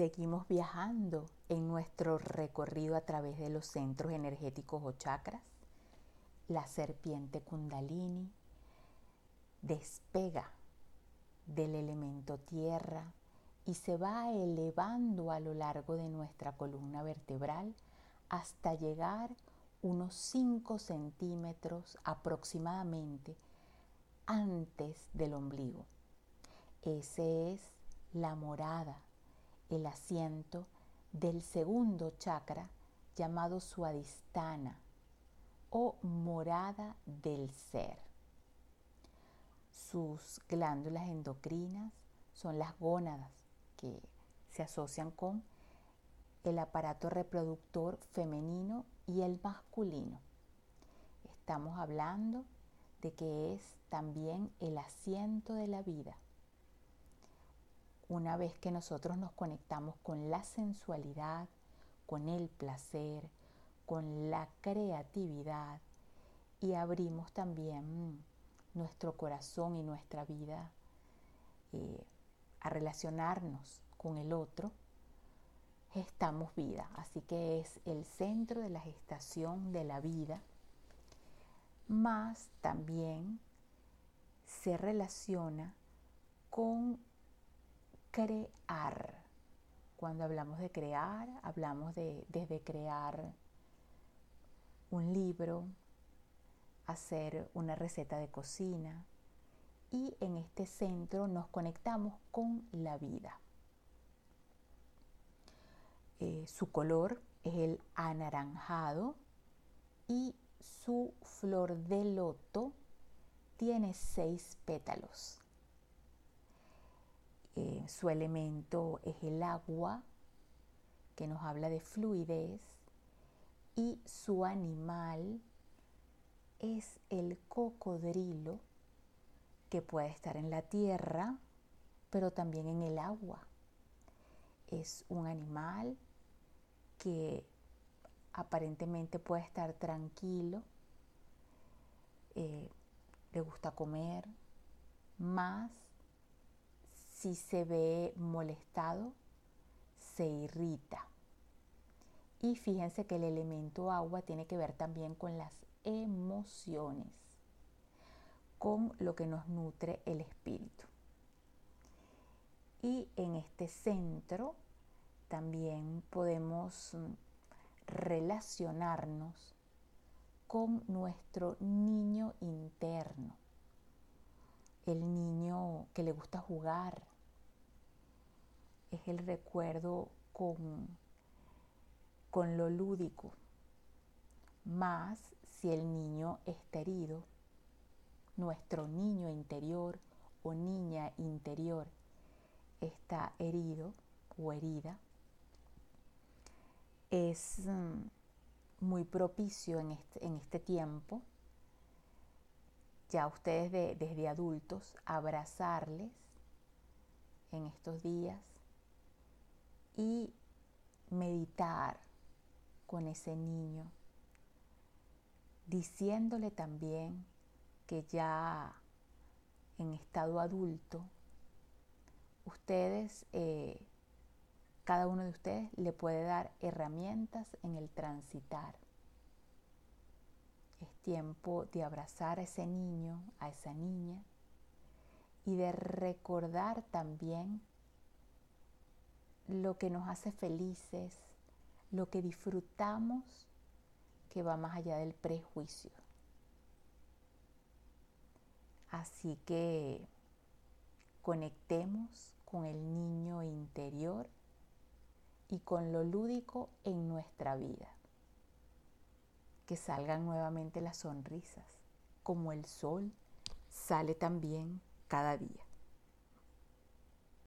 Seguimos viajando en nuestro recorrido a través de los centros energéticos o chakras. La serpiente kundalini despega del elemento tierra y se va elevando a lo largo de nuestra columna vertebral hasta llegar unos 5 centímetros aproximadamente antes del ombligo. Ese es la morada, el asiento del segundo chakra llamado suadistana o morada del ser. Sus glándulas endocrinas son las gónadas que se asocian con el aparato reproductor femenino y el masculino. Estamos hablando de que es también el asiento de la vida una vez que nosotros nos conectamos con la sensualidad, con el placer, con la creatividad y abrimos también nuestro corazón y nuestra vida eh, a relacionarnos con el otro, estamos vida. Así que es el centro de la gestación de la vida, más también se relaciona con crear. Cuando hablamos de crear, hablamos de desde crear un libro, hacer una receta de cocina y en este centro nos conectamos con la vida. Eh, su color es el anaranjado y su flor de loto tiene seis pétalos. Su elemento es el agua, que nos habla de fluidez, y su animal es el cocodrilo, que puede estar en la tierra, pero también en el agua. Es un animal que aparentemente puede estar tranquilo, eh, le gusta comer, más si se ve molestado, se irrita. Y fíjense que el elemento agua tiene que ver también con las emociones, con lo que nos nutre el espíritu. Y en este centro también podemos relacionarnos con nuestro niño interno, el niño que le gusta jugar, es el recuerdo con, con lo lúdico. Más si el niño está herido, nuestro niño interior o niña interior está herido o herida, es mm, muy propicio en este, en este tiempo, ya ustedes desde adultos, abrazarles en estos días y meditar con ese niño, diciéndole también que ya en estado adulto, ustedes, eh, cada uno de ustedes le puede dar herramientas en el transitar. Es tiempo de abrazar a ese niño, a esa niña, y de recordar también lo que nos hace felices, lo que disfrutamos que va más allá del prejuicio. Así que conectemos con el niño interior y con lo lúdico en nuestra vida. Que salgan nuevamente las sonrisas, como el sol sale también cada día.